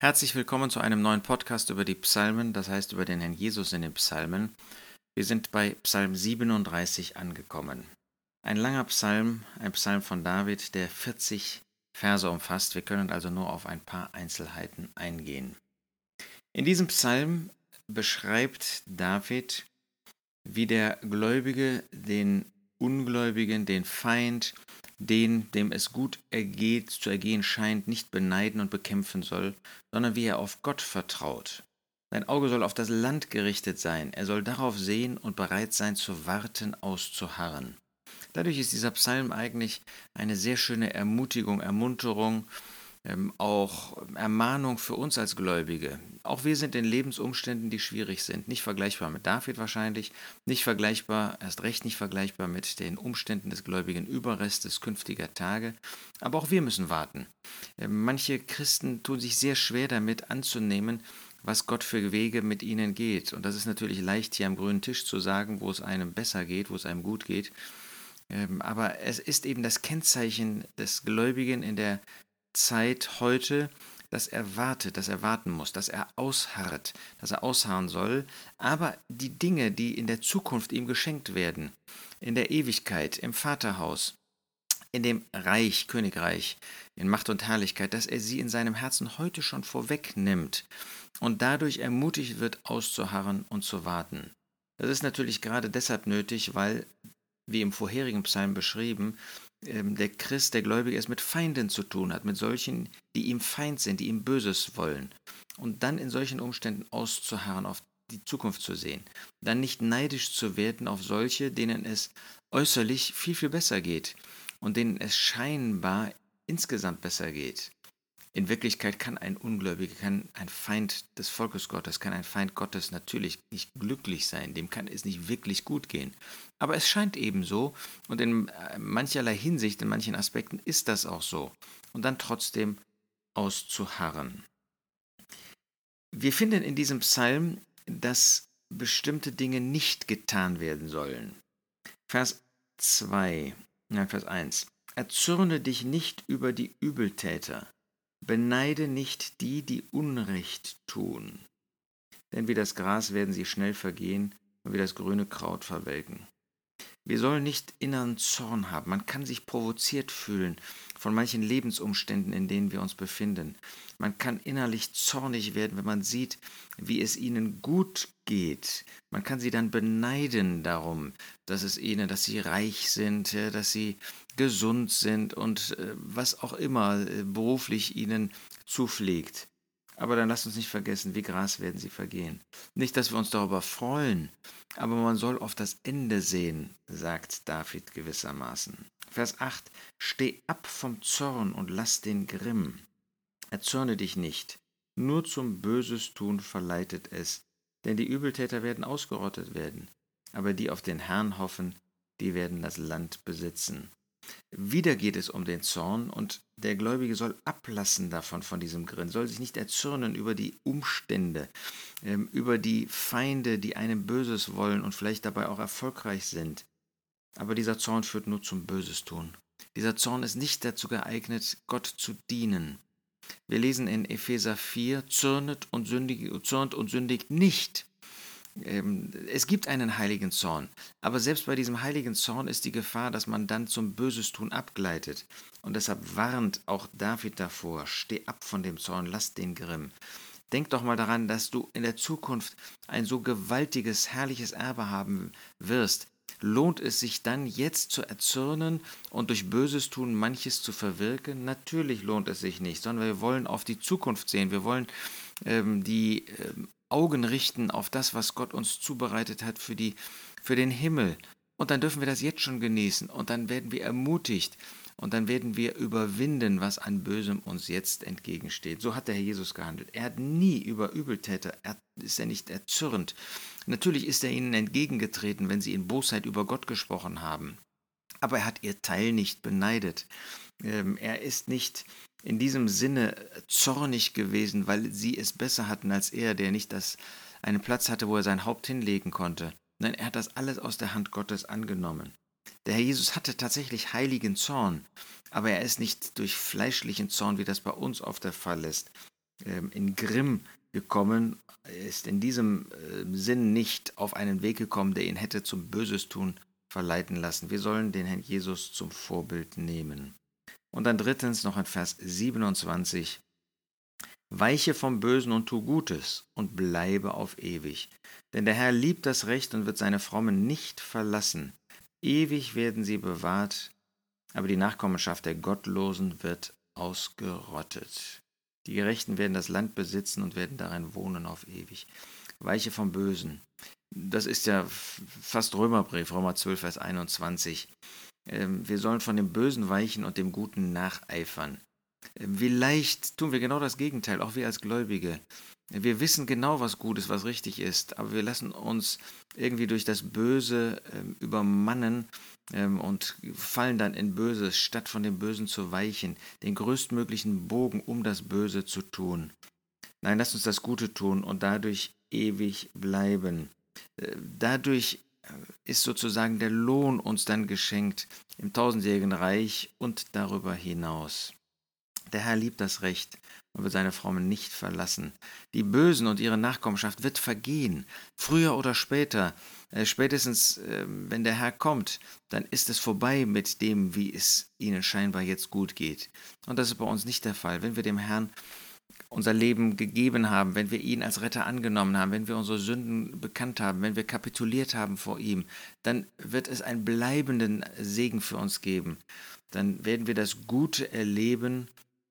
Herzlich willkommen zu einem neuen Podcast über die Psalmen, das heißt über den Herrn Jesus in den Psalmen. Wir sind bei Psalm 37 angekommen. Ein langer Psalm, ein Psalm von David, der 40 Verse umfasst. Wir können also nur auf ein paar Einzelheiten eingehen. In diesem Psalm beschreibt David, wie der Gläubige den Ungläubigen, den Feind, den, dem es gut ergeht, zu ergehen scheint, nicht beneiden und bekämpfen soll, sondern wie er auf Gott vertraut. Sein Auge soll auf das Land gerichtet sein, er soll darauf sehen und bereit sein zu warten, auszuharren. Dadurch ist dieser Psalm eigentlich eine sehr schöne Ermutigung, Ermunterung, ähm, auch Ermahnung für uns als Gläubige. Auch wir sind in Lebensumständen, die schwierig sind. Nicht vergleichbar mit David wahrscheinlich, nicht vergleichbar, erst recht nicht vergleichbar mit den Umständen des gläubigen Überrestes künftiger Tage. Aber auch wir müssen warten. Ähm, manche Christen tun sich sehr schwer damit anzunehmen, was Gott für Wege mit ihnen geht. Und das ist natürlich leicht hier am grünen Tisch zu sagen, wo es einem besser geht, wo es einem gut geht. Ähm, aber es ist eben das Kennzeichen des Gläubigen in der Zeit heute, dass er wartet, dass er warten muss, dass er ausharrt, dass er ausharren soll, aber die Dinge, die in der Zukunft ihm geschenkt werden, in der Ewigkeit, im Vaterhaus, in dem Reich, Königreich, in Macht und Herrlichkeit, dass er sie in seinem Herzen heute schon vorwegnimmt und dadurch ermutigt wird, auszuharren und zu warten. Das ist natürlich gerade deshalb nötig, weil, wie im vorherigen Psalm beschrieben, der Christ, der Gläubige, es mit Feinden zu tun hat, mit solchen, die ihm Feind sind, die ihm Böses wollen. Und dann in solchen Umständen auszuharren, auf die Zukunft zu sehen. Dann nicht neidisch zu werden auf solche, denen es äußerlich viel, viel besser geht und denen es scheinbar insgesamt besser geht. In Wirklichkeit kann ein Ungläubiger, kann ein Feind des Volkes Gottes, kann ein Feind Gottes natürlich nicht glücklich sein, dem kann es nicht wirklich gut gehen. Aber es scheint eben so und in äh, mancherlei Hinsicht, in manchen Aspekten ist das auch so. Und dann trotzdem auszuharren. Wir finden in diesem Psalm, dass bestimmte Dinge nicht getan werden sollen. Vers 2, nein, Vers 1. Erzürne dich nicht über die Übeltäter, Beneide nicht die, die Unrecht tun, denn wie das Gras werden sie schnell vergehen und wie das grüne Kraut verwelken. Wir sollen nicht inneren Zorn haben. Man kann sich provoziert fühlen von manchen Lebensumständen, in denen wir uns befinden. Man kann innerlich zornig werden, wenn man sieht, wie es ihnen gut geht. Man kann sie dann beneiden darum, dass es ihnen, dass sie reich sind, dass sie gesund sind und äh, was auch immer äh, beruflich ihnen zupflegt. Aber dann lasst uns nicht vergessen, wie Gras werden sie vergehen. Nicht, dass wir uns darüber freuen, aber man soll auf das Ende sehen, sagt David gewissermaßen. Vers 8. Steh ab vom Zorn und lass den Grimm. Erzürne dich nicht, nur zum Böses tun verleitet es, denn die Übeltäter werden ausgerottet werden, aber die auf den Herrn hoffen, die werden das Land besitzen. Wieder geht es um den Zorn und der Gläubige soll ablassen davon, von diesem Grin, soll sich nicht erzürnen über die Umstände, ähm, über die Feinde, die einem Böses wollen und vielleicht dabei auch erfolgreich sind. Aber dieser Zorn führt nur zum Böses tun. Dieser Zorn ist nicht dazu geeignet, Gott zu dienen. Wir lesen in Epheser 4, zürnet und sündigt, zürnt und sündigt nicht. Ähm, es gibt einen heiligen Zorn, aber selbst bei diesem heiligen Zorn ist die Gefahr, dass man dann zum Böses tun abgleitet. Und deshalb warnt auch David davor, steh ab von dem Zorn, lass den Grimm. Denk doch mal daran, dass du in der Zukunft ein so gewaltiges, herrliches Erbe haben wirst. Lohnt es sich dann jetzt zu erzürnen und durch Böses tun manches zu verwirken? Natürlich lohnt es sich nicht, sondern wir wollen auf die Zukunft sehen. Wir wollen ähm, die ähm, Augen richten auf das, was Gott uns zubereitet hat für, die, für den Himmel. Und dann dürfen wir das jetzt schon genießen und dann werden wir ermutigt und dann werden wir überwinden, was an Bösem uns jetzt entgegensteht. So hat der Herr Jesus gehandelt. Er hat nie über Übeltäter, er ist er nicht erzürnt. Natürlich ist er ihnen entgegengetreten, wenn sie in Bosheit über Gott gesprochen haben. Aber er hat ihr Teil nicht beneidet. Ähm, er ist nicht in diesem Sinne zornig gewesen, weil sie es besser hatten als er, der nicht das, einen Platz hatte, wo er sein Haupt hinlegen konnte. Nein, er hat das alles aus der Hand Gottes angenommen. Der Herr Jesus hatte tatsächlich heiligen Zorn, aber er ist nicht durch fleischlichen Zorn, wie das bei uns oft der Fall ist, ähm, in Grimm gekommen, ist in diesem äh, Sinn nicht auf einen Weg gekommen, der ihn hätte zum Böses tun verleiten lassen. Wir sollen den Herrn Jesus zum Vorbild nehmen. Und dann drittens noch in Vers 27. Weiche vom Bösen und tu Gutes und bleibe auf ewig. Denn der Herr liebt das Recht und wird seine Frommen nicht verlassen. Ewig werden sie bewahrt, aber die Nachkommenschaft der Gottlosen wird ausgerottet. Die Gerechten werden das Land besitzen und werden darin wohnen auf ewig. Weiche vom Bösen. Das ist ja fast Römerbrief, Römer 12, Vers 21. Ähm, wir sollen von dem Bösen weichen und dem Guten nacheifern. Ähm, wie leicht tun wir genau das Gegenteil, auch wir als Gläubige. Wir wissen genau, was gut ist, was richtig ist, aber wir lassen uns irgendwie durch das Böse ähm, übermannen ähm, und fallen dann in Böses, statt von dem Bösen zu weichen, den größtmöglichen Bogen um das Böse zu tun. Nein, lasst uns das Gute tun und dadurch ewig bleiben. Äh, dadurch äh, ist sozusagen der Lohn uns dann geschenkt im tausendjährigen Reich und darüber hinaus. Der Herr liebt das Recht und wird seine Frommen nicht verlassen. Die Bösen und ihre Nachkommenschaft wird vergehen, früher oder später. Äh, spätestens, äh, wenn der Herr kommt, dann ist es vorbei mit dem, wie es ihnen scheinbar jetzt gut geht. Und das ist bei uns nicht der Fall. Wenn wir dem Herrn unser Leben gegeben haben, wenn wir ihn als Retter angenommen haben, wenn wir unsere Sünden bekannt haben, wenn wir kapituliert haben vor ihm, dann wird es einen bleibenden Segen für uns geben. Dann werden wir das Gute erleben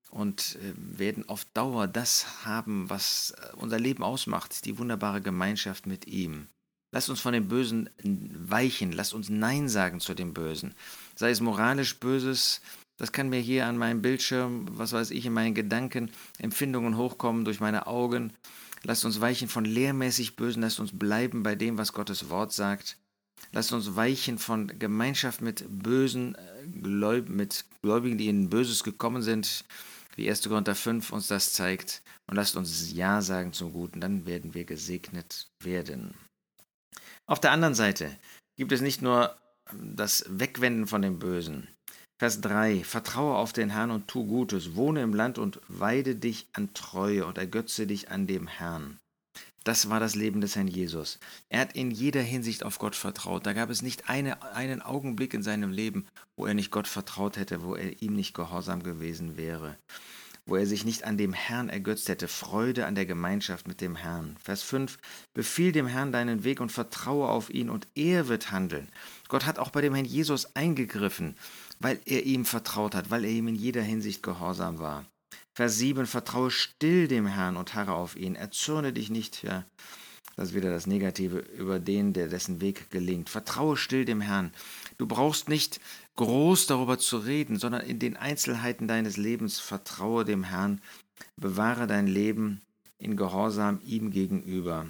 und äh, werden auf Dauer das haben, was äh, unser Leben ausmacht, die wunderbare Gemeinschaft mit ihm. Lasst uns von dem Bösen weichen, lasst uns Nein sagen zu dem Bösen. Sei es moralisch Böses, das kann mir hier an meinem Bildschirm, was weiß ich, in meinen Gedanken, Empfindungen hochkommen durch meine Augen. Lasst uns weichen von lehrmäßig Bösen, lasst uns bleiben bei dem, was Gottes Wort sagt. Lasst uns weichen von Gemeinschaft mit Bösen, äh, mit Gläubigen, die in Böses gekommen sind, wie 1. Korinther 5 uns das zeigt. Und lasst uns Ja sagen zum Guten, dann werden wir gesegnet werden. Auf der anderen Seite gibt es nicht nur das Wegwenden von dem Bösen, Vers 3. Vertraue auf den Herrn und tu Gutes, wohne im Land und weide dich an Treue und ergötze dich an dem Herrn. Das war das Leben des Herrn Jesus. Er hat in jeder Hinsicht auf Gott vertraut. Da gab es nicht eine, einen Augenblick in seinem Leben, wo er nicht Gott vertraut hätte, wo er ihm nicht gehorsam gewesen wäre, wo er sich nicht an dem Herrn ergötzt hätte. Freude an der Gemeinschaft mit dem Herrn. Vers 5. Befiehl dem Herrn deinen Weg und vertraue auf ihn und er wird handeln. Gott hat auch bei dem Herrn Jesus eingegriffen weil er ihm vertraut hat, weil er ihm in jeder Hinsicht gehorsam war. Vers 7, vertraue still dem Herrn und harre auf ihn, erzürne dich nicht, ja, das ist wieder das Negative, über den, der dessen Weg gelingt. Vertraue still dem Herrn. Du brauchst nicht groß darüber zu reden, sondern in den Einzelheiten deines Lebens vertraue dem Herrn, bewahre dein Leben in Gehorsam ihm gegenüber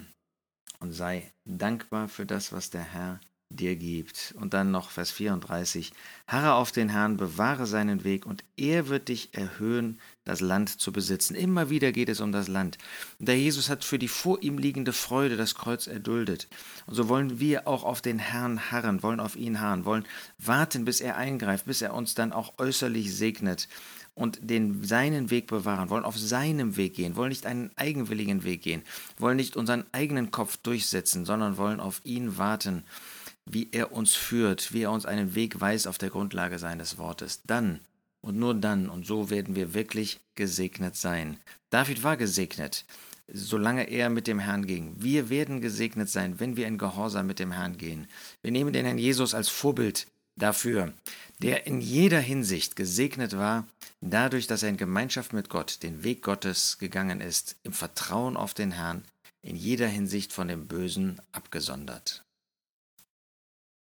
und sei dankbar für das, was der Herr dir gibt. Und dann noch Vers 34. Harre auf den Herrn, bewahre seinen Weg und er wird dich erhöhen, das Land zu besitzen. Immer wieder geht es um das Land. Und der Jesus hat für die vor ihm liegende Freude das Kreuz erduldet. Und so wollen wir auch auf den Herrn harren, wollen auf ihn harren, wollen warten, bis er eingreift, bis er uns dann auch äußerlich segnet und den seinen Weg bewahren, wollen auf seinem Weg gehen, wollen nicht einen eigenwilligen Weg gehen, wollen nicht unseren eigenen Kopf durchsetzen, sondern wollen auf ihn warten wie er uns führt, wie er uns einen Weg weist auf der Grundlage seines Wortes. Dann und nur dann und so werden wir wirklich gesegnet sein. David war gesegnet, solange er mit dem Herrn ging. Wir werden gesegnet sein, wenn wir in Gehorsam mit dem Herrn gehen. Wir nehmen den Herrn Jesus als Vorbild dafür, der in jeder Hinsicht gesegnet war, dadurch, dass er in Gemeinschaft mit Gott den Weg Gottes gegangen ist, im Vertrauen auf den Herrn, in jeder Hinsicht von dem Bösen abgesondert.